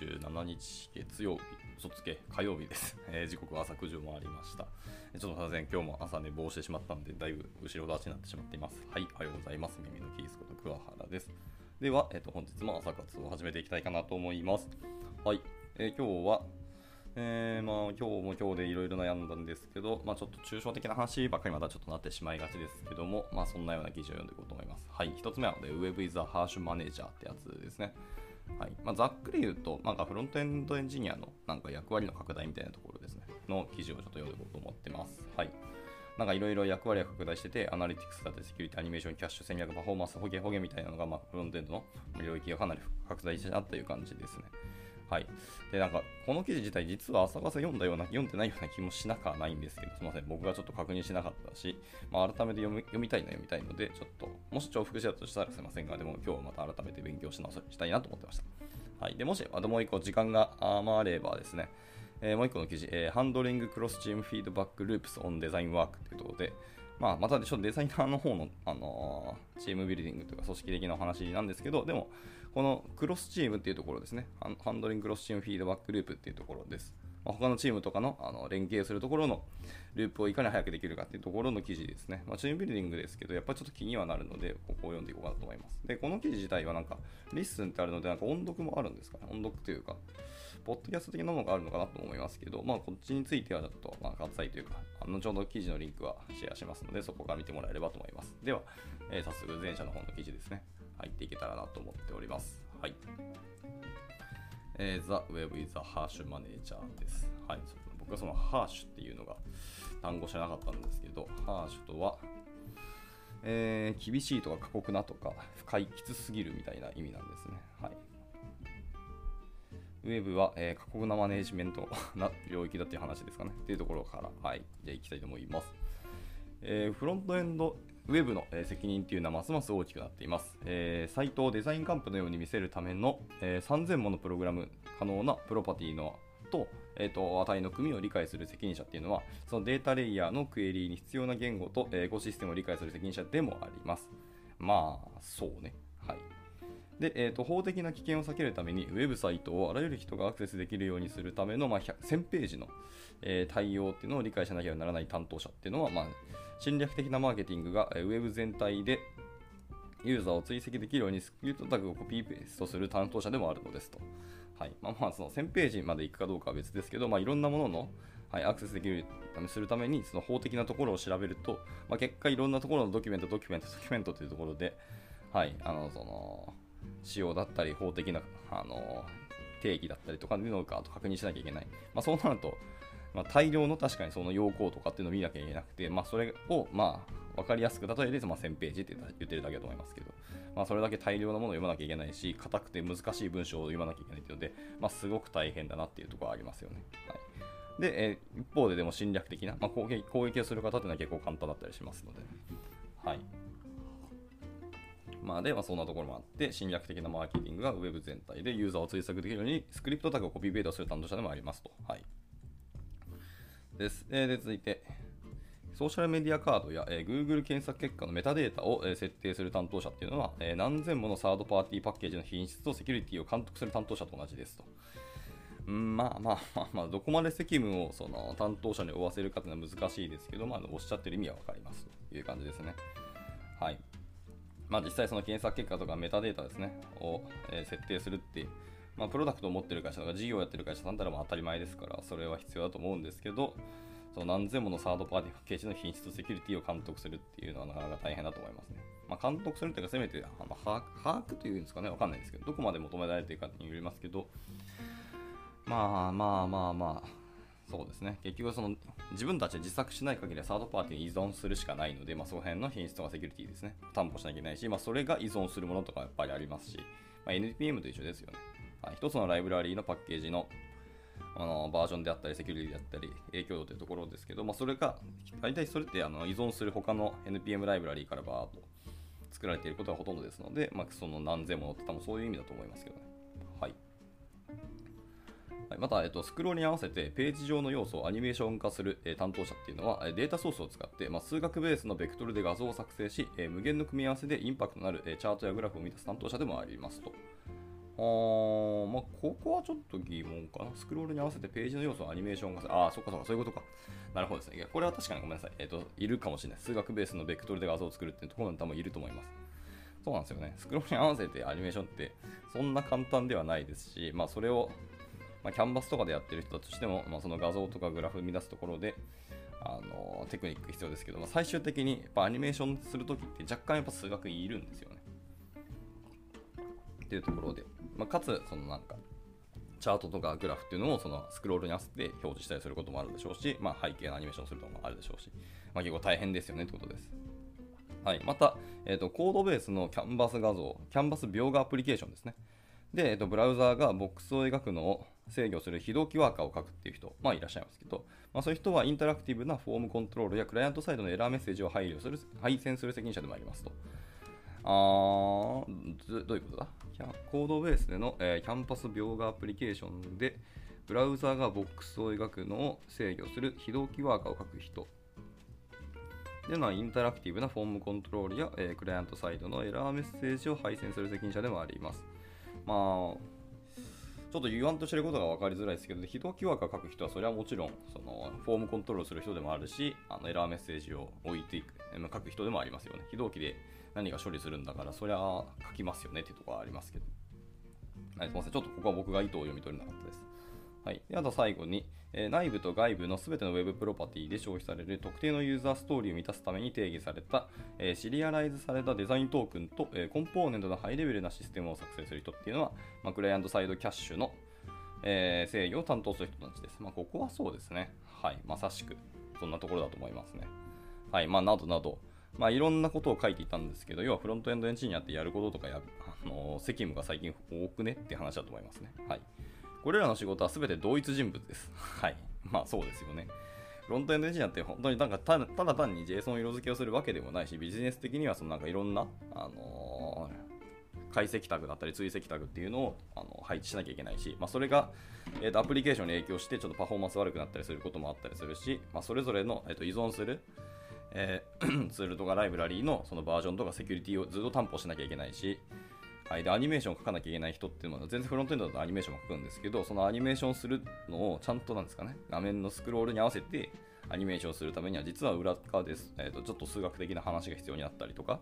27日月曜日、嘘つけ、火曜日です。えー時刻は朝9時を回りました。えちょっとすいません、今日も朝寝坊してしまったので、だいぶ後ろ立ちになってしまっています。はい、おはようございます。耳のキースこと桑原です。では、えーと、本日も朝活を始めていきたいかなと思います。はい、えー今日は、えーまあ、今日も今日でいろいろ悩んだんですけど、まあ、ちょっと抽象的な話ばっかりまたちょっとなってしまいがちですけども、まあ、そんなような記事を読んでいこうと思います。はい、一つ目は、ね、Web is a Harsh Manager ってやつですね。はいまあ、ざっくり言うと、なんかフロントエンドエンジニアのなんか役割の拡大みたいなところですね、の記事をちょっと読んでいこうと思ってます。はい。なんかいろいろ役割が拡大してて、アナリティクスだって、セキュリティ、アニメーション、キャッシュ、戦略、パフォーマンス、ホゲホゲみたいなのが、まあ、フロントエンドの領域がかなり拡大したなという感じですね。はい。で、なんか、この記事自体、実は朝方読んだような、読んでないような気もしなくはないんですけど、すみません、僕がちょっと確認しなかったし、まあ、改めて読み読みたいな、読みたいので、ちょっと、もし重複したとしたらすみませんが、でも今日はまた改めて勉強し直したいなと思ってました。はい。で、もし、あともう一個時間が余ればですね、えーもう一個の記事、えー、ハンドリングクロスチームフィードバックループスオンデザインワークというころで、まあ、またちょっとデザイナーの方の、あのーチームビルディングというか組織的なお話なんですけど、でも、このクロスチームっていうところですね、ハンドリングクロスチームフィードバックループっていうところです。まあ、他のチームとかのあの連携するところのループをいかに早くできるかっていうところの記事ですね。まあ、チームビルディングですけど、やっぱりちょっと気にはなるので、ここを読んでいこうかなと思います。で、この記事自体はなんか、Listen ってあるので、なんか音読もあるんですか？ね。音読というか、ポッドキャスト的なものがあるのかなと思いますけど、まあ、こっちについてはちょっと、まあ、割愛というか、後ほど記事のリンクはシェアしますので、そこから見てもらえればと思います。では、えー早速、前者の方の記事ですね。入っていけたらなと思っております。はい。えー、The Web is a Harsh Manager です。はい。僕はその Harsh っていうのが単語知らなかったんですけど、Harsh とは、えー厳しいとか過酷なとか不快きつすぎるみたいな意味なんですね。はい。ウェブは、えー過酷なマネージメントな領域だっていう話ですかね。っていうところから、はい。じゃあ行きたいと思います。えーフロントエンドウェブの、え責任っていうのはますます大きくなっています。えーサイトをデザインカンプのように見せるための、えー3000ものプログラム可能なプロパティのと,、えーと値の組を理解する責任者っていうのはそのデータレイヤーのクエリーに必要な言語と、えーエコシステムを理解する責任者でもあります。まあ、そうね。はい。で、えーと、法的な危険を避けるために、ウェブサイトをあらゆる人がアクセスできるようにするための、まあ、100 1000ページの、えー対応っていうのを理解しなければならない担当者っていうのは、まあ、侵略的なマーケティングが、えーウェブ全体でユーザーを追跡できるようにスクリプトタグをコピーペーストする担当者でもあるのですと。はいまあ、まあその1000ページまで行くかどうかは別ですけど、まあ、いろんなものの、はい、アクセスできるためするためにその法的なところを調べると、まあ、結果いろんなところのドキュメント、ドキュメント、ドキュメントというところで、はい、あのその仕様だったり法的なあの定義だったりとかいうのかと確認しなきゃいけない。まあ、そうなると、まあ、大量の確かにその要項とかっていうのを見なきゃいけなくて、まあ、それをまあ分かりやすく例えで、まあ、1000ページって言ってるだけだと思いますけど、まあ、それだけ大量なものを読まなきゃいけないし、硬くて難しい文章を読まなきゃいけないというので、まあ、すごく大変だなっていうところはありますよね。はい、で、えー一方ででも侵略的な、まあ、攻撃攻撃をする方っていうのは結構簡単だったりしますので、はい。まあ、で、まあ、そんなところもあって、侵略的なマーケティングがウェブ全体でユーザーを追索できるように、スクリプトタグをコピーペーストする担当者でもありますと。はい。です。えーで、続いて、ソーシャルメディアカードや、えー Google 検索結果のメタデータを、えー設定する担当者っていうのは、えー何千ものサードパーティーパッケージの品質とセキュリティを監督する担当者と同じですと。うんまあまあまあまあ、どこまで責務をその担当者に負わせるかというのは難しいですけど、まあ、おっしゃってる意味は分かりますという感じですね。はい。まあ、実際その検索結果とかメタデータですね、を、え設定するっていう、まあ、プロダクトを持ってる会社とか事業をやってる会社さんだらまあ当たり前ですから、それは必要だと思うんですけど、その何千ものサードパーティーパッケージの品質とセキュリティを監督するっていうのはなかなか大変だと思いますね。まあ、監督するというか、せめてあの把握把握というんですかね、わかんないですけど、どこまで求められているかによりますけど、まあまあまあまあ、そうですね。結局その自分たちで自作しない限りはサードパーティーに依存するしかないので、まあ、その辺の品質とかセキュリティですね。担保しなきゃいけないし、まあ、それが依存するものとかやっぱりありますし、まあ、NPM と一緒ですよね。はい、一つのライブラリーのパッケージのあのバージョンであったり、セキュリティであったり、影響度というところですけど、まあ、それが、大体それってあの依存する他の NPM ライブラリーからバーっと作られていることがほとんどですので、まあ、その何千ものって多分そういう意味だと思いますけどね。はい。また、えっと、スクロールに合わせてページ上の要素をアニメーション化する、えー担当者っていうのはデータソースを使って、まあ、数学ベースのベクトルで画像を作成し、えー無限の組み合わせでインパクトのある、えーチャートやグラフを満たす担当者でもありますと。ーまあ、ここはちょっと疑問かな。スクロールに合わせてページの要素をアニメーションがああ、そっかそっか、そういうことか。なるほどですね。いや、これは確かにごめんなさい。えっ、と、いるかもしれない。数学ベースのベクトルで画像を作るっていうところに多分いると思います。そうなんですよね。スクロールに合わせてアニメーションってそんな簡単ではないですし、まあ、それを、まあ、キャンバスとかでやってる人だとしても、まあ、その画像とかグラフ生み出すところで、あのテクニック必要ですけど、まあ、最終的にやっぱアニメーションするときって若干やっぱ数学いるんですよね。っていうところで、まあ、かつ、そのなんか、チャートとかグラフっていうのをそのスクロールに合わせて表示したりすることもあるでしょうし、まあ、背景のアニメーションすることもあるでしょうし、まあ、結構大変ですよねってことです。はい、また、えーと、コードベースのキャンバス画像、キャンバス描画アプリケーションですね。で、えーと、ブラウザーがボックスを描くのを制御する非同期ワーカーを書くっていう人、まあいらっしゃいますけど、まあ、そういう人はインタラクティブなフォームコントロールやクライアントサイドのエラーメッセージを配慮する配線する責任者でもありますと。あーどういうことだ？コードベースでの、えー、キャンバス描画アプリケーションで、ブラウザーがボックスを描くのを制御する非同期ワーカーを書く人。では、インタラクティブなフォームコントロールや、えー、クライアントサイドのエラーメッセージを配線する責任者でもあります。まあ、ちょっと言わんとしてることが分かりづらいですけど、非同期枠を書く人は、それはもちろん、その、フォームコントロールする人でもあるし、あのエラーメッセージを置いていく、書く人でもありますよね。非同期で何か処理するんだから、そりゃ書きますよねっていうところはありますけど。はい、すみません。ちょっとここは僕が意図を読み取れなかったです。はい、であと最後に、えー、内部と外部のすべての Web プロパティで消費される特定のユーザーストーリーを満たすために定義された、えー、シリアライズされたデザイントークンと、えー、コンポーネントのハイレベルなシステムを作成する人っていうのは、まあ、クライアントサイドキャッシュの、え制御を担当する人たちです。まあ、ここはそうですね。はい、まさしくそんなところだと思いますね。はい、まあ、などなど、まあ、いろんなことを書いていたんですけど、要はフロントエンドエンジニアってやることとかや、あの責務が最近多くねって話だと思いますね。はい。これらの仕事は全て同一人物です。はい。まあそうですよね。フロントエンドエンジニアって本当になんかただ単に JSON 色付けをするわけでもないし、ビジネス的にはそのなんかいろんな、あのー、解析タグだったり追跡タグっていうのをあの配置しなきゃいけないし、まあ、それが、えーと、アプリケーションに影響してちょっとパフォーマンス悪くなったりすることもあったりするし、まあ、それぞれの、えーと、依存する、えー、ツールとかライブラリーのそのバージョンとかセキュリティをずっと担保しなきゃいけないし、はい、でアニメーションを書かなきゃいけない人っていうのは全然フロントエンドだとアニメーションも書くんですけどそのアニメーションするのをちゃんとなんですかね画面のスクロールに合わせてアニメーションするためには実は裏側です、えーと、ちょっと数学的な話が必要になったりとか、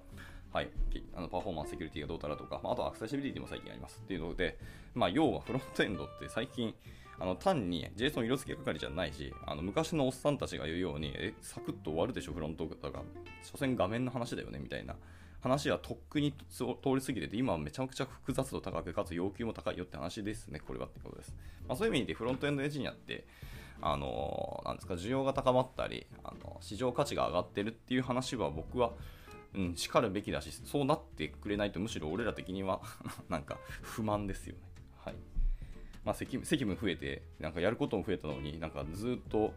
はい、あのパフォーマンスセキュリティがどうたらとか、まあ、とアクセシビリティも最近ありますっていうので、まあ、要はフロントエンドって最近あの単に JSON 色付け係じゃないし、あの昔のおっさんたちが言うように、え、サクッと終わるでしょ、フロントだから、所詮画面の話だよね、みたいな話はとっくに通り過ぎてて、今はめちゃくちゃ複雑度高く、かつ要求も高いよって話ですね、これはってことです。まあ、そういう意味でフロントエンドエンジニアって、あのなんですか、需要が高まったり、あの市場価値が上がってるっていう話は僕は、うん、しかるべきだし、そうなってくれないとむしろ俺ら的には なんか不満ですよね。はい。まあ責務増えて、なんかやることも増えたのに、なんかずっと、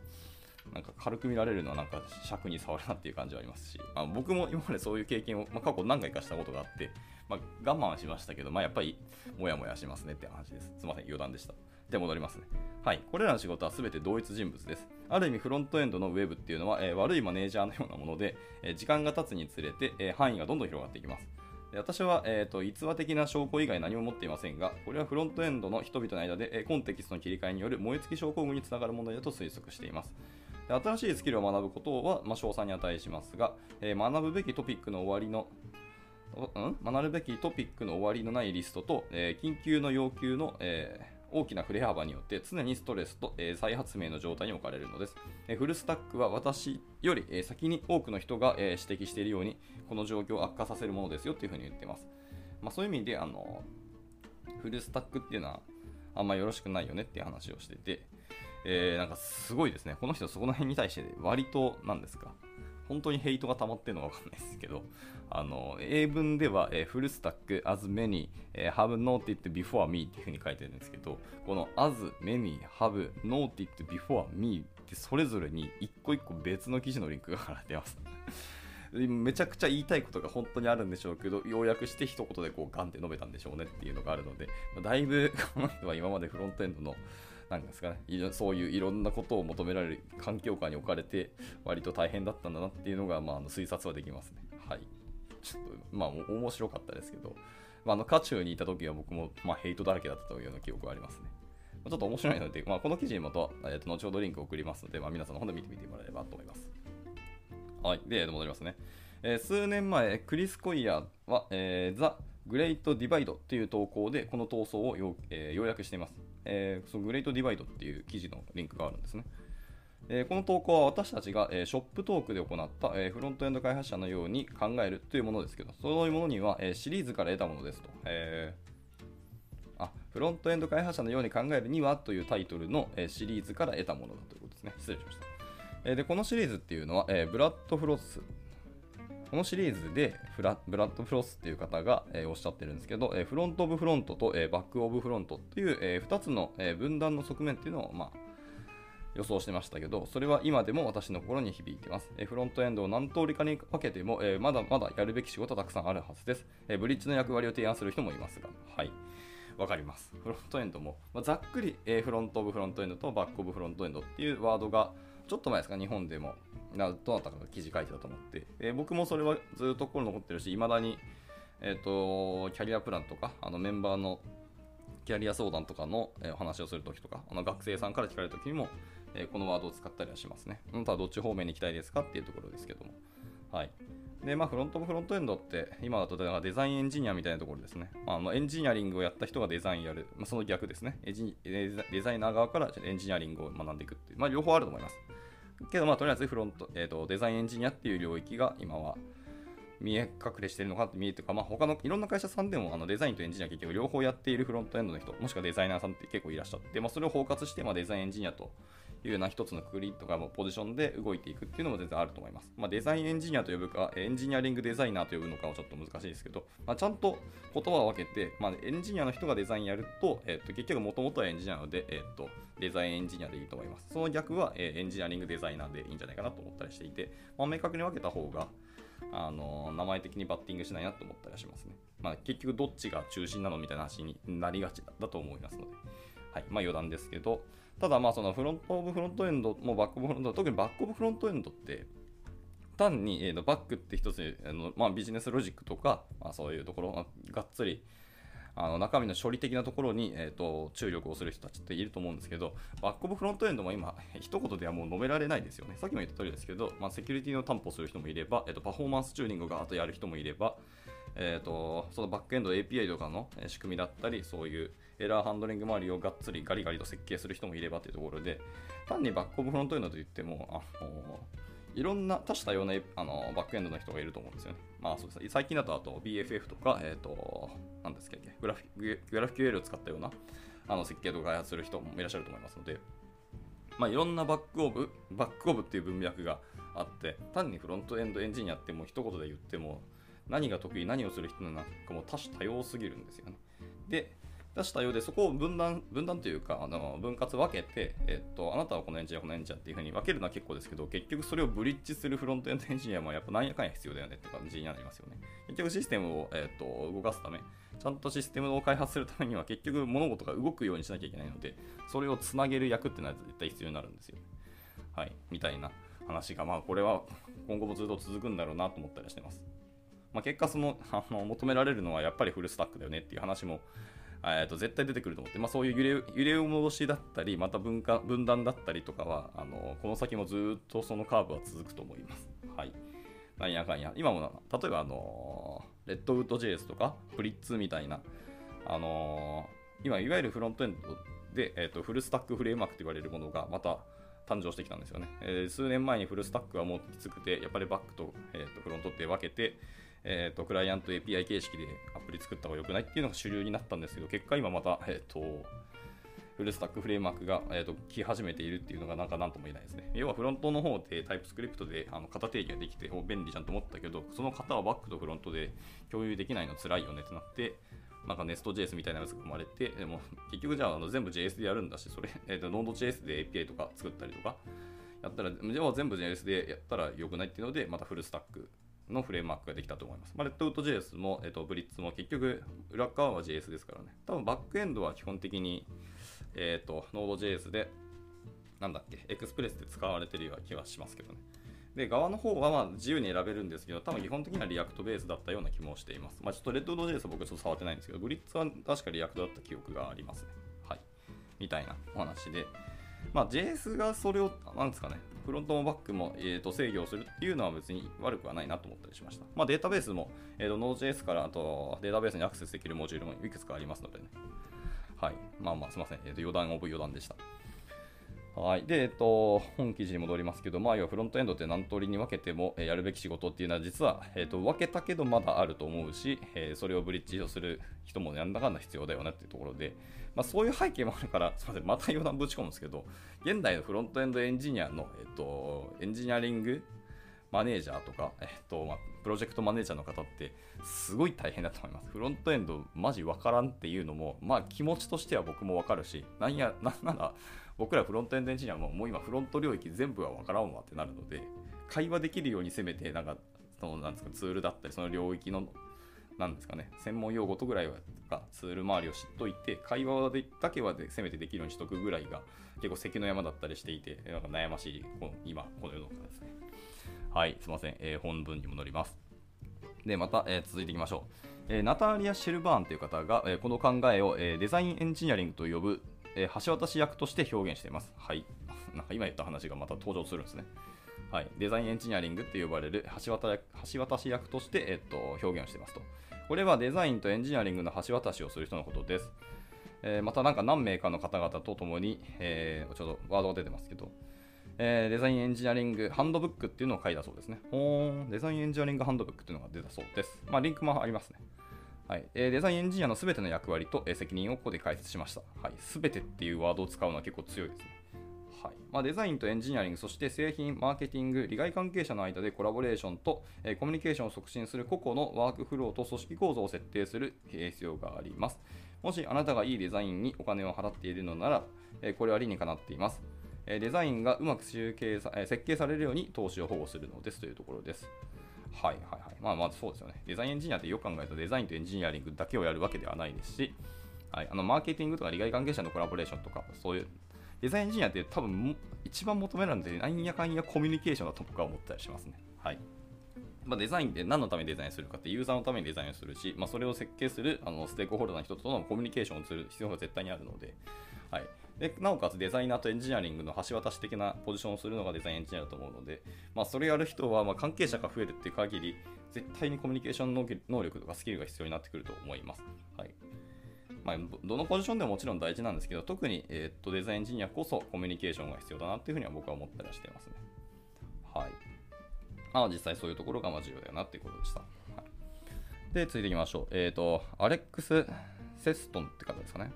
なんか軽く見られるのはなんか尺に触るなっていう感じはありますし、まあ、僕も今までそういう経験を、まあ、過去何回かしたことがあって、まあ、我慢はしましたけど、まあ、やっぱりもやもやしますねって話です。すみません、余談でした。で、戻りますね。はい。これらの仕事は全て同一人物です。ある意味、フロントエンドのウェブっていうのは、えー、悪いマネージャーのようなもので、えー、時間が経つにつれて、えー、範囲がどんどん広がっていきます。で私は、えーと、逸話的な証拠以外何も持っていませんが、これはフロントエンドの人々の間で、え、コンテキストの切り替えによる燃え尽き証拠群につながる問題だと推測しています。で新しいスキルを学ぶことは、まあ、賞賛に値しますが、えー、学ぶべきトピックの終わりのん？学ぶべきトピックの終わりのないリストと、えー、緊急の要求の、えー、大きな振れ幅によって常にストレスと、えー、再発明の状態に置かれるのです。えフルスタックは私より、え先に多くの人が、え指摘しているように、この状況を悪化させるものですよというふうに言っています。まあ、そういう意味で、あのフルスタックっていうのはあんまよろしくないよねっていう話をしてて、えー、なんかすごいですね。この人そこの辺に対して割と何ですか？本当にヘイトが溜まってるのかわかんないですけど、あの、英文では、えー、フルスタック as many、えー、have noted before me っていう風に書いてるんですけど、この as many have noted before me ってそれぞれに一個一個別の記事のリンクが貼られてます。めちゃくちゃ言いたいことが本当にあるんでしょうけど、要約して一言でこうガンって述べたんでしょうねっていうのがあるので、だいぶこの人は今までフロントエンドのなんですかね、そういういろんなことを求められる環境下に置かれて、割と大変だったんだなっていうのが、まあの、推察はできますね。はい。ちょっと、まあ、面白かったですけど、まあ、あの渦中にいた時は僕も、まあ、ヘイトだらけだったというような記憶がありますね。ちょっと面白いので、まあ、この記事にもと、えー、と後ほどリンクを送りますので、まあ、皆さんの方で見てみてもらえればと思います。はい。で、戻りますね。えー、数年前、クリス・コイヤーは、えー、ザ・グレート・ディバイドという投稿でこの闘争をよ,、えー、要約しています、えー、そのグレート・ディバイドっていう記事のリンクがあるんですね。えー、この投稿は私たちが、えー、ショップトークで行った、えー、フロントエンド開発者のように考えるというものですけど、そういうものには、えシリーズから得たものですと。えあフロントエンド開発者のように考えるにはというタイトルの、えシリーズから得たものだということですね。失礼しました。えでこのシリーズっていうのは、えブラッド・フロスこのシリーズでフラブラッド・フロスっていう方が、えー、おっしゃってるんですけど、えー、フロント・オブ・フロントと、えー、バック・オブ・フロントっていう、え2つの、え分断の側面っていうのを、まあ、予想してましたけど、それは今でも私の心に響いてます。えフロントエンドを何通りかに分けても、えまだまだやるべき仕事はたくさんあるはずです。えブリッジの役割を提案する人もいますが、はい。わかります。フロントエンドも、まあ、ざっくり、えフロント・オブ・フロントエンドとバック・オブ・フロントエンドっていうワードが、ちょっと前ですか、日本でもなどなたかが記事書いてたと思って、えー、僕もそれはずっと心残ってるし、いまだに、えーと、キャリアプランとか、あのメンバーのキャリア相談とかの、えー、お話をするときとか、あの学生さんから聞かれるときにも、えー、このワードを使ったりはしますね。あなたはどっち方面に行きたいですかっていうところですけども。はい。で、まあ、フロントもフロントエンドって、今だとデザインエンジニアみたいなところですね。まあ、あのエンジニアリングをやった人がデザインやる。まあ、その逆ですねデザイナー側からエンジニアリングを学んでいくっていう。まあ、両方あると思います。けど、まあ、とりあえずフロント、えーと、デザインエンジニアっていう領域が今は見え隠れしてるのかって見えてるか、まあ、他のいろんな会社さんでもあのデザインとエンジニア結局両方やっているフロントエンドの人、もしくはデザイナーさんって結構いらっしゃって、まあ、それを包括して、まあ、デザインエンジニアというような一つのくくりとかもポジションで動いていくっていうのも全然あると思います。まあ、デザインエンジニアと呼ぶか、エンジニアリングデザイナーと呼ぶのかはちょっと難しいですけど、まあ、ちゃんと言葉を分けて、まあ、エンジニアの人がデザインやると、えー、と結局もともとはエンジニアなので、えー、とデザインエンジニアでいいと思います。その逆は、え、エンジニアリングデザイナーでいいんじゃないかなと思ったりしていて、まあ、明確に分けた方が、あの名前的にバッティングしないなと思ったりしますね。まあ、結局どっちが中心なのみたいな話になりがちだと思いますので、はい、まあ余談ですけど、ただまあその front of frontend も back of front 特に back of frontend って単に、えー、バックって一つあの、まあ、ビジネスロジックとか、まあ、そういうところがっつりあの中身の処理的なところに、えーと、注力をする人たちっていると思うんですけど、 back of frontend も今、一言ではもう述べられないですよね。さっきも言った通りですけど、まあ、セキュリティの担保する人もいれば、えーと、パフォーマンスチューニングがあとやる人もいれば、えーと、そのバックエンド API とかの仕組みだったり、そういうエラーハンドリング周りをがっつりガリガリと設計する人もいればというところで、単に back of frontend といっても、あのいろんな多種多様なあのバックエンドの人がいると思うんですよね。まあそうです最近だとあと BFF とか、えっ、ー、と、何ですかグラフィグラフ QL を使ったようなあの設計とか開発する人もいらっしゃると思いますので、まあいろんな back of、back of っていう文脈があって、単にフロントエンドエンジニアってもう一言で言っても、何が得意、何をする人なのかも多種多様すぎるんですよね。で、出したようで、そこを分断、分断というか、あの分割分けて、えっと、あなたはこのエンジニア、このエンジニアっていうふうに分けるのは結構ですけど、結局それをブリッジするフロントエンドエンジニアもやっぱ何やかんや必要だよねって感じになりますよね。結局システムを、えっと、動かすため、ちゃんとシステムを開発するためには結局物事が動くようにしなきゃいけないので、それをつなげる役っていうのは絶対必要になるんですよ。はい、みたいな話が、まあこれは今後もずっと続くんだろうなと思ったりしてます。まあ、結果そのあの求められるのはやっぱりフルスタックだよねっていう話もえー、と絶対出てくると思って、まあ、そういう揺れ揺れ戻しだったり、また分化分断だったりとかはあの、この先もずっとそのカーブは続くと思います。はい。なんやかんや。今も、例えば、あのレッドウッド JS とか、 Blitz みたいな、あの、今、いわゆるフロントエンドで、えーと、フルスタックフレームワークと言われるものがまた誕生してきたんですよね。えー、数年前にフルスタックはもうきつくて、やっぱりバックと,、えーとフロントって分けて、えーと、クライアント API 形式でアプリ作った方が良くないっていうのが主流になったんですけど、結果今また、えーと、フルスタックフレームワークが、えーと、来始めているっていうのがなんか何とも言えないですね。要はフロントの方で TypeScript であの型定義ができて便利じゃんと思ったけど、その型はバックとフロントで共有できないの辛いよねってなって、なんか Nest.js みたいなやつが生まれて、でも結局じゃああの全部 JS でやるんだし、それ、えー、と Node.js で API とか作ったりとか、やったら、じゃあ全部 JS でやったら良くないっていうので、またフルスタックのフレームワークができたと思います。まあ、レッドウッド JS も、えっと、ブリッツも結局、裏側は JS ですからね。多分バックエンドは基本的に、えっと、Node.js で、なんだっけ、エクスプレスで使われてるような気はしますけどね。で、側の方はまあ自由に選べるんですけど、多分基本的には React ベースだったような気もしています。まあ、ちょっとレッドウッド JS は僕ちょっと触ってないんですけど、 Blitz は確か React だった記憶がありますね。はい。みたいなお話で、まあ、JS がそれを、なんですかね、フロントもバックも、えー、と制御するっていうのは別に悪くはないなと思ったりしました。まあ、データベースも、えー、と Node.js からあとデータベースにアクセスできるモジュールもいくつかありますのでね。はい。まあまあ、すいません。えー、と余談 of 余談でした。はい。で、えっと、本記事に戻りますけど、まあ、要はフロントエンドって何通りに分けても、え、やるべき仕事っていうのは実は、えっと、分けたけどまだあると思うし、え、それをブリッジをする人もなんだかんだ必要だよねっていうところで、まあ、そういう背景もあるから、すみません、また余談ぶち込むんですけど、現代のフロントエンドエンジニアの、えっと、エンジニアリングマネージャーとか、えっとまあ、プロジェクトマネージャーの方ってすごい大変だと思います。フロントエンドマジわからんっていうのも、まあ気持ちとしては僕もわかるし、なんや、なんなら僕らフロントエンドエンジニアももう今フロント領域全部はわからんわってなるので、会話できるようにせめて、なんか、そのなんですかツールだったり、その領域の、なんですかね、専門用語とぐらいはかツール周りを知っといて、会話でだけはでせめてできるようにしとくぐらいが結構関の山だったりしていて、なんか悩ましい、この今、この世の中ですね。はい、すみません、えー、本文に戻ります。で、また、えー、続いていきましょう。えー、ナターリア・シェルバーンという方が、えー、この考えを、えー、デザインエンジニアリングと呼ぶ、えー、橋渡し役として表現しています。はい。なんか今言った話がまた登場するんですね。はい、デザインエンジニアリングって呼ばれる橋渡橋渡し役として、えっと、表現していますと。これはデザインとエンジニアリングの橋渡しをする人のことです。えー、またなんか何名かの方々と共に、えー、ちょうどワードが出てますけど、えー、デザインエンジニアリングハンドブックっていうのを書いたそうですね。ほーん、デザインエンジニアリングハンドブックっていうのが出たそうです。まあ、リンクもありますね。はいえー、デザインエンジニアのすべての役割と、え、責任をここで解説しました。す、べ、てっていうワードを使うのは結構強いですね。はいまあ、デザインとエンジニアリング、そして製品、マーケティング、利害関係者の間でコラボレーションと、え、コミュニケーションを促進する個々のワークフローと組織構造を設定する必要があります。もしあなたがいいデザインにお金を払っているのなら、えこれは理にかなっています。デザインがうまく集計さ設計されるように投資を保護するのですというところです。はいはいはい。まあまずそうですよね。デザインエンジニアってよく考えるとデザインとエンジニアリングだけをやるわけではないですし、はい、あのマーケティングとか利害関係者のコラボレーションとか、そういうデザインエンジニアって多分一番求められるので、なんやかんやコミュニケーションだと僕は思ったりしますね。はい。まあ、デザインって何のためにデザインするかってユーザーのためにデザインをするし、まあ、それを設計するあのステークホルダーの人とのコミュニケーションをする必要が絶対にあるので、はい、でなおかつデザイナーとエンジニアリングの橋渡し的なポジションをするのがデザインエンジニアだと思うので、まあ、それやる人はま関係者が増えるっていう限り絶対にコミュニケーション能力とかスキルが必要になってくると思います。はいまあ、どのポジションでももちろん大事なんですけど、特に、えー、っとデザインエンジニアこそコミュニケーションが必要だなっていうふうには僕は思ったりはしていますね。はい。まあ、実際そういうところがま重要だよなっていうことでした。はい、で、続いていきましょう。えっ、と、アレックス・セストンって方ですかね。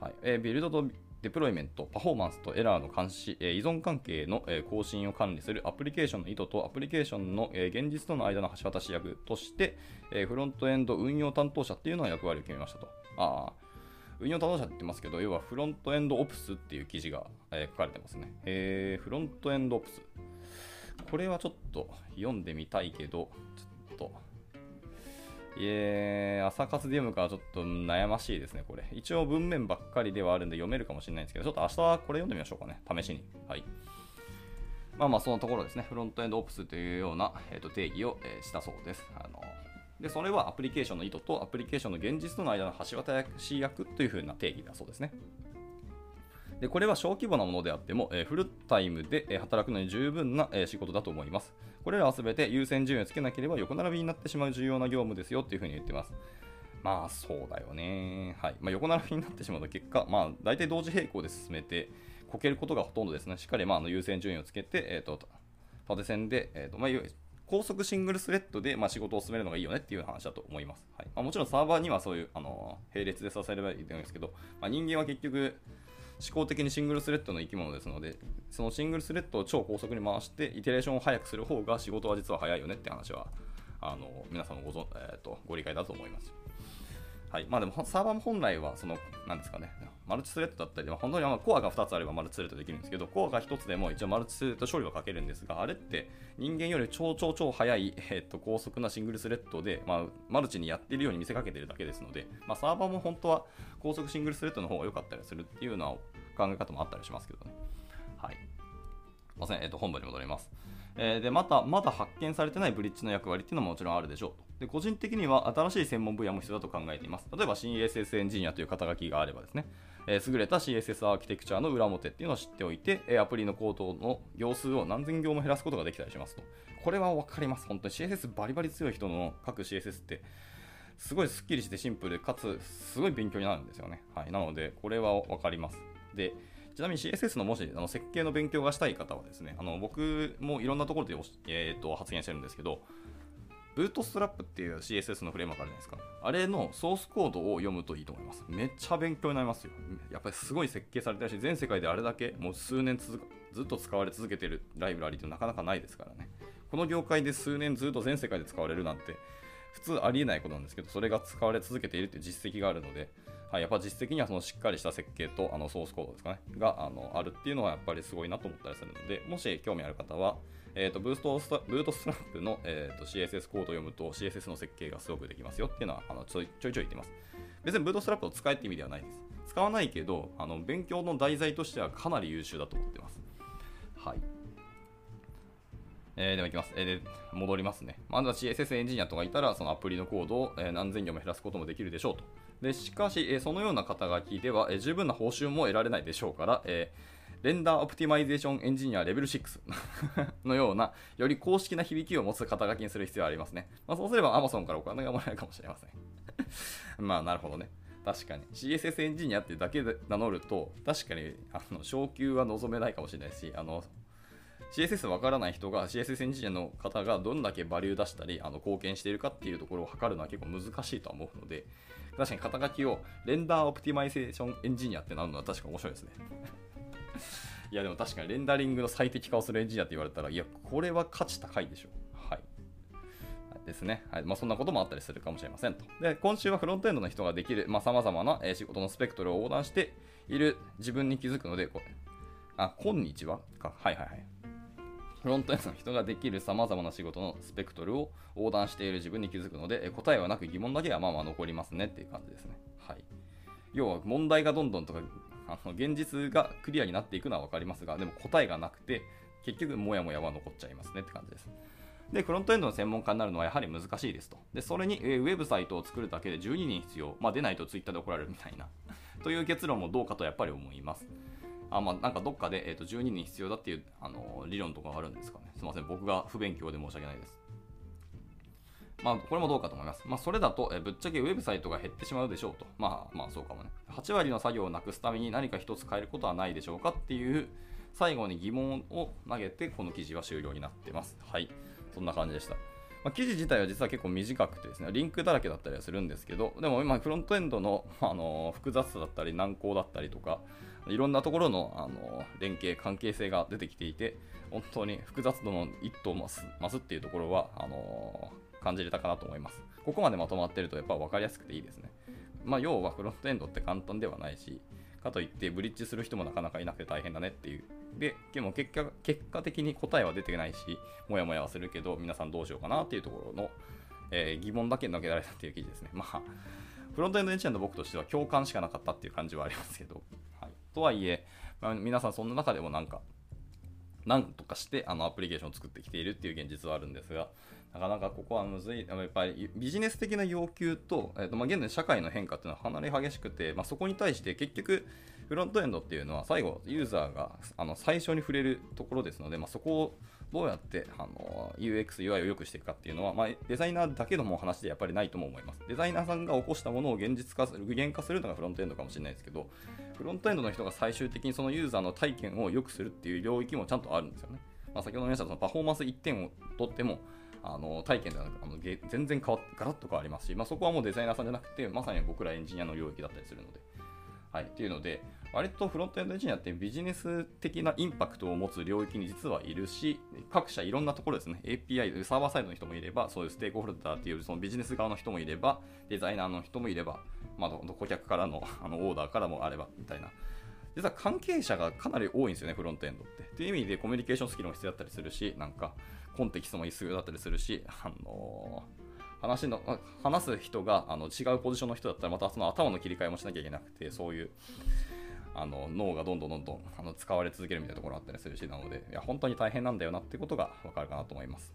はいえー、ビルドとデプロイメント、パフォーマンスとエラーの監視、え、依存関係の、え、更新を管理するアプリケーションの意図とアプリケーションの、え、現実との間の橋渡し役として、えフロントエンド運用担当者っていうのは役割を決めましたと。あ運用担当者って言ってますけど、要はフロントエンドオプスっていう記事が、え書かれてますね。えフロントエンドオプス。これはちょっと読んでみたいけど、ちょっいえー、朝活で読むかはちょっと悩ましいですね、これ。一応文面ばっかりではあるんで読めるかもしれないんですけど、ちょっと明日はこれ読んでみましょうかね、試しに。はい。まあまあ、そのところですね、フロントエンドオプスというような、えー、と定義を、え、したそうです。あので、それはアプリケーションの意図とアプリケーションの現実との間の橋渡し役というふうな定義だそうですね。でこれは小規模なものであっても、え、フルタイムで、働くのに十分な、え仕事だと思います。これらは全て優先順位をつけなければ横並びになってしまう重要な業務ですよっていうふうに言ってます。まあそうだよね。はい。まあ、横並びになってしまうと結果、まあ大体同時並行で進めて、こけることがほとんどですね。しっかりまあの優先順位をつけて、え、ー、と、縦線で、え、ー、と、まあ、高速シングルスレッドで、まあ、仕事を進めるのがいいよねっていう話だと思います。はいまあ、もちろんサーバーにはそういう、あの並列で支えればいいと思うんですけど、まあ、人間は結局、思考的にシングルスレッドの生き物ですので、そのシングルスレッドを超高速に回して、イテレーションを速くする方が仕事は実は早いよねって話は、あの皆さんもご,、えーと、ご理解だと思います。はいまあ、でもサーバーも本来はその、なんですかね、マルチスレッドだったり、本当にコアが2つあればマルチスレッドできるんですけど、コアが1つでも一応マルチスレッド処理をかけるんですが、あれって人間より超超超速い、えー、と高速なシングルスレッドで、まあ、マルチにやってるように見せかけてるだけですので、まあ、サーバーも本当は高速シングルスレッドの方が良かったりするっていうのは考え方もあったりしますけどね。はい。すいません、えっ、と、本文に戻ります。えー、でまたまだ発見されてないブリッジの役割っていうのももちろんあるでしょうで個人的には新しい専門分野も必要だと考えています例えば CSS エンジニアという肩書きがあればですね、えー、優れた CSS アーキテクチャの裏表っていうのを知っておいて、えアプリのコードの行数を何千行も減らすことができたりしますと。これは分かります。本当に CSS バリバリ強い人の書く CSS ってすごいスッキリしてシンプルかつすごい勉強になるんですよね。はい。なのでこれは分かります。でちなみに CSS のもしあの設計の勉強がしたい方はですね、あの僕もいろんなところで、えーと、発言してるんですけど、ブートストラップっていう CSS のフレームワークあるじゃないですか。あれのソースコードを読むといいと思います。めっちゃ勉強になりますよ。やっぱりすごい設計されてるし、全世界であれだけもう数年続くずっと使われ続けてるライブラリってなかなかないですからね。この業界で数年ずっと全世界で使われるなんて、普通ありえないことなんですけど、それが使われ続けているっていう実績があるので、はい、やっぱ実績にはそのしっかりした設計とあのソースコードですかね、があのあるっていうのはやっぱりすごいなと思ったりするので、もし興味ある方は、えーと、ブーストストブートストラップの、えーと、CSS コードを読むと CSS の設計がすごくできますよっていうのはあのちょいちょいちょい言ってます。別に Bootstrap を使えって意味ではないです。使わないけど、あの勉強の題材としてはかなり優秀だと思ってます。はい。えー、ではいきます。えー、戻りますね。まずは CSS エンジニアとかいたら、そのアプリのコードを、え、何千行も減らすこともできるでしょうと。でしかし、えそのような肩書きでは、え十分な報酬も得られないでしょうから、え render optimization engineer level 6 のような、より公式な響きを持つ肩書きにする必要がありますね。まあ、そうすれば Amazon からお金がもらえるかもしれません まあ、なるほどね。確かに。CSS エンジニアってだけで名乗ると、確かに、あの、昇給は望めないかもしれないし、あの、CSS わからない人が CSS エンジニアの方がどんだけバリュー出したりあの貢献しているかっていうところを測るのは結構難しいとは思うので確かに肩書きを render optimization engineer ってなるのは確か面白いですね いやでも確かにレンダリングの最適化をするエンジニアって言われたらいやこれは価値高いでしょはいですね。はいまあ、そんなこともあったりするかもしれませんと。で、今週はフロントエンドの人ができる、まあ、様々な、仕事のスペクトルを横断している自分に気づくので、これ、あ、こんにちは？か。はいはいはい。フロントエンドの人ができる様々な仕事のスペクトルを横断している自分に気づくので、答えはなく疑問だけはまあまあ残りますねっていう感じですね。はい。要は問題がどんどんとか、あの現実がクリアになっていくのは分かりますが、でも答えがなくて、結局もやもやは残っちゃいますねって感じです。で、フロントエンドの専門家になるのはやはり難しいですと。で、それに、ウェブサイトを作るだけで12人必要。まあ、出ないとツイッターで怒られるみたいな という結論もどうかとやっぱり思います。あまあ、なんかどっかで、えー、と12人必要だっていう、あの理論とかがあるんですかね。すみません、僕が不勉強で申し訳ないです。まあ、これもどうかと思います。まあ、それだと、えぶっちゃけウェブサイトが減ってしまうでしょうと。まあ、まあ、そうかもね。8割の作業をなくすために何か一つ変えることはないでしょうかっていう、最後に疑問を投げて、この記事は終了になってます。はい。そんな感じでした。まあ、記事自体は実は結構短くてですね、リンクだらけだったりはするんですけど、でも今、フロントエンドの、あの複雑さだったり、難航だったりとか、いろんなところのあの連携、関係性が出てきていて、本当に複雑度の一頭増す増すっていうところはあの感じれたかなと思います。ここまでまとまってるとやっぱ分かりやすくていいですね。まあ、要はフロントエンドって簡単ではないし、かといってブリッジする人もなかなかいなくて大変だねっていう。で、でも結果結果的に答えは出てないし、もやもやはするけど、皆さんどうしようかなっていうところの、えー、疑問だけ投げられたっていう記事ですね。まあ、フロントエンドエンジニアの僕としては共感しかなかったっていう感じはありますけど、はいとはいえ、まあ、皆さんそんな中でもなんか、なんとかしてあのアプリケーションを作ってきているっていう現実はあるんですが、なかなかここはむずい、やっぱりビジネス的な要求と、えーとまあ、現在社会の変化っていうのはかなり激しくて、まあ、そこに対して結局、フロントエンドっていうのは最後、ユーザーがあの最初に触れるところですので、まあ、そこをどうやってあの UX、UI を良くしていくかっていうのは、まあ、デザイナーだけの話でやっぱりないとも思います。デザイナーさんが起こしたものを現実化する、具現化するのがフロントエンドかもしれないですけど、フロントエンドの人が最終的にそのユーザーの体験を良くするっていう領域もちゃんとあるんですよね。まあ、先ほど言いましたそのパフォーマンス1点を取っても、あの体験ではなくあの全然変わガラッと変わりますし、まあ、そこはもうデザイナーさんじゃなくて、まさに僕らエンジニアの領域だったりするので。はい、っていうので、割とフロントエンドエンジニアってビジネス的なインパクトを持つ領域に実はいるし、各社いろんなところですね、API、サーバーサイドの人もいれば、そういうステークホルダーっていうそのビジネス側の人もいれば、デザイナーの人もいれば、まあ、顧客からのあのオーダーからもあればみたいな。実は関係者がかなり多いんですよね、フロントエンドって。っていう意味でコミュニケーションスキルも必要だったりするし、なんかコンテキストも必要だったりするし、あの話の話す人があの違うポジションの人だったらまたその頭の切り替えもしなきゃいけなくてそういうあの脳がどんどんどんどんあの使われ続けるみたいなところがあったりするしなのでいや本当に大変なんだよなってことが分かるかなと思います。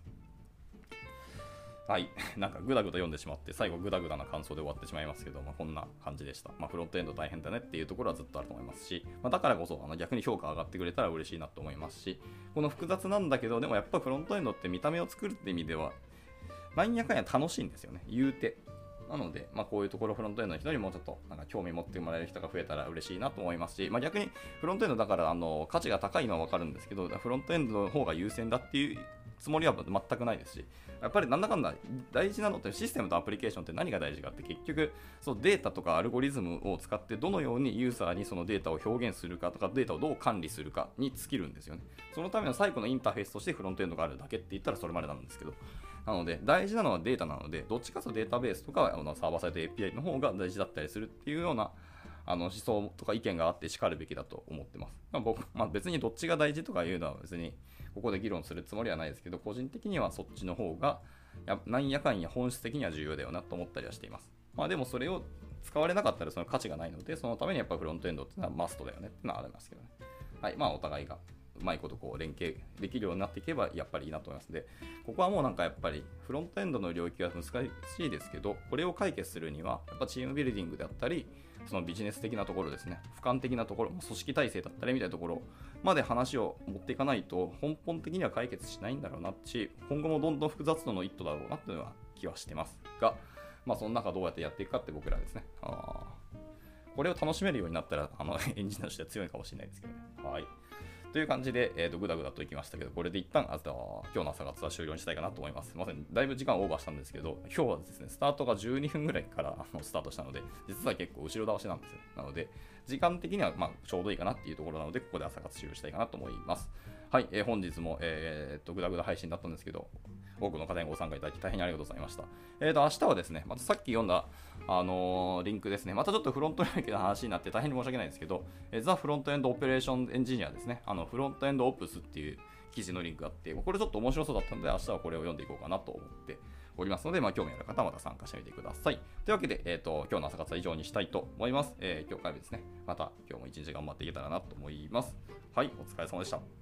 はい、なんかグダグダ読んでしまって、最後グダグダな感想で終わってしまいますけど、まあ、こんな感じでした。まあ、フロントエンド大変だねっていうところはずっとあると思いますし、まあ、だからこそあの逆に評価上がってくれたら嬉しいなと思いますし、この複雑なんだけど、でもやっぱフロントエンドって見た目を作るって意味では、なんやかんや楽しいんですよね、言うて。なので、まあ、こういうところフロントエンドの人にもちょっとなんか興味持ってもらえる人が増えたら嬉しいなと思いますし、まあ、逆にフロントエンドだからあの価値が高いのは分かるんですけど、フロントエンドの方が優先だっていうつもりは全くないですし、やっぱりなんだかんだ大事なのってシステムとアプリケーションって何が大事かって結局そうデータとかアルゴリズムを使ってどのようにユーザーにそのデータを表現するかとかデータをどう管理するかに尽きるんですよね。そのための最後のインターフェースとしてフロントエンドがあるだけって言ったらそれまでなんですけど。なので大事なのはデータなのでどっちかとデータベースとかあのサーバーサイト API の方が大事だったりするっていうようなあの思想とか意見があってしかるべきだと思ってます。まあ、僕、まあ、別にどっちが大事とかいうのは別にここで議論するつもりはないですけど、個人的にはそっちの方がやなんやかんや本質的には重要だよなと思ったりはしています。まあでもそれを使われなかったらその価値がないので、そのためにやっぱフロントエンドっていうのはマストだよねっていうのはありますけどね。はい、まあお互いがうまいことこう連携できるようになっていけばやっぱりいいなと思いますので、ここはもうなんかやっぱりフロントエンドの領域は難しいですけど、これを解決するには、やっぱチームビルディングであったり、そのビジネス的なところですね、俯瞰的なところ、組織体制だったりみたいなところまで話を持っていかないと、根本的には解決しないんだろうなし、今後もどんどん複雑度の一途だろうなっていうのは気はしてますが、まあ、その中どうやってやっていくかって僕らですね。あこれを楽しめるようになったら、あの エンジニアとしては強いかもしれないですけどね。はい。という感じで、えーと、ぐだぐだといきましたけど、これで一旦あと今日の朝活は終了にしたいかなと思います。すみません、だいぶ時間オーバーしたんですけど、今日はですね、スタートが12分ぐらいからあのスタートしたので、実は結構後ろ倒しなんですよ。なので、時間的にはまちょうどいいかなっていうところなので、ここで朝活終了したいかなと思います。はい、えー、本日も、えー、とぐだぐだ配信だったんですけど、多くの方にご参加いただき大変ありがとうございました。えーと、明日はですね、またさっき読んだ、あのー、リンクですね、またちょっとフロント領域の話になって大変に申し訳ないんですけど、えー、ザ・フロントエンドオペレーションエンジニアですね、あのフロントエンドオプスっていう記事のリンクがあって、これちょっと面白そうだったので、明日はこれを読んでいこうかなと思っておりますので、まあ、興味ある方はまた参加してみてください。というわけで、えーと、今日の朝活は以上にしたいと思います。えー、今日火曜日ですね。また今日も一日頑張っていけたらなと思います。はい、お疲れ様でした。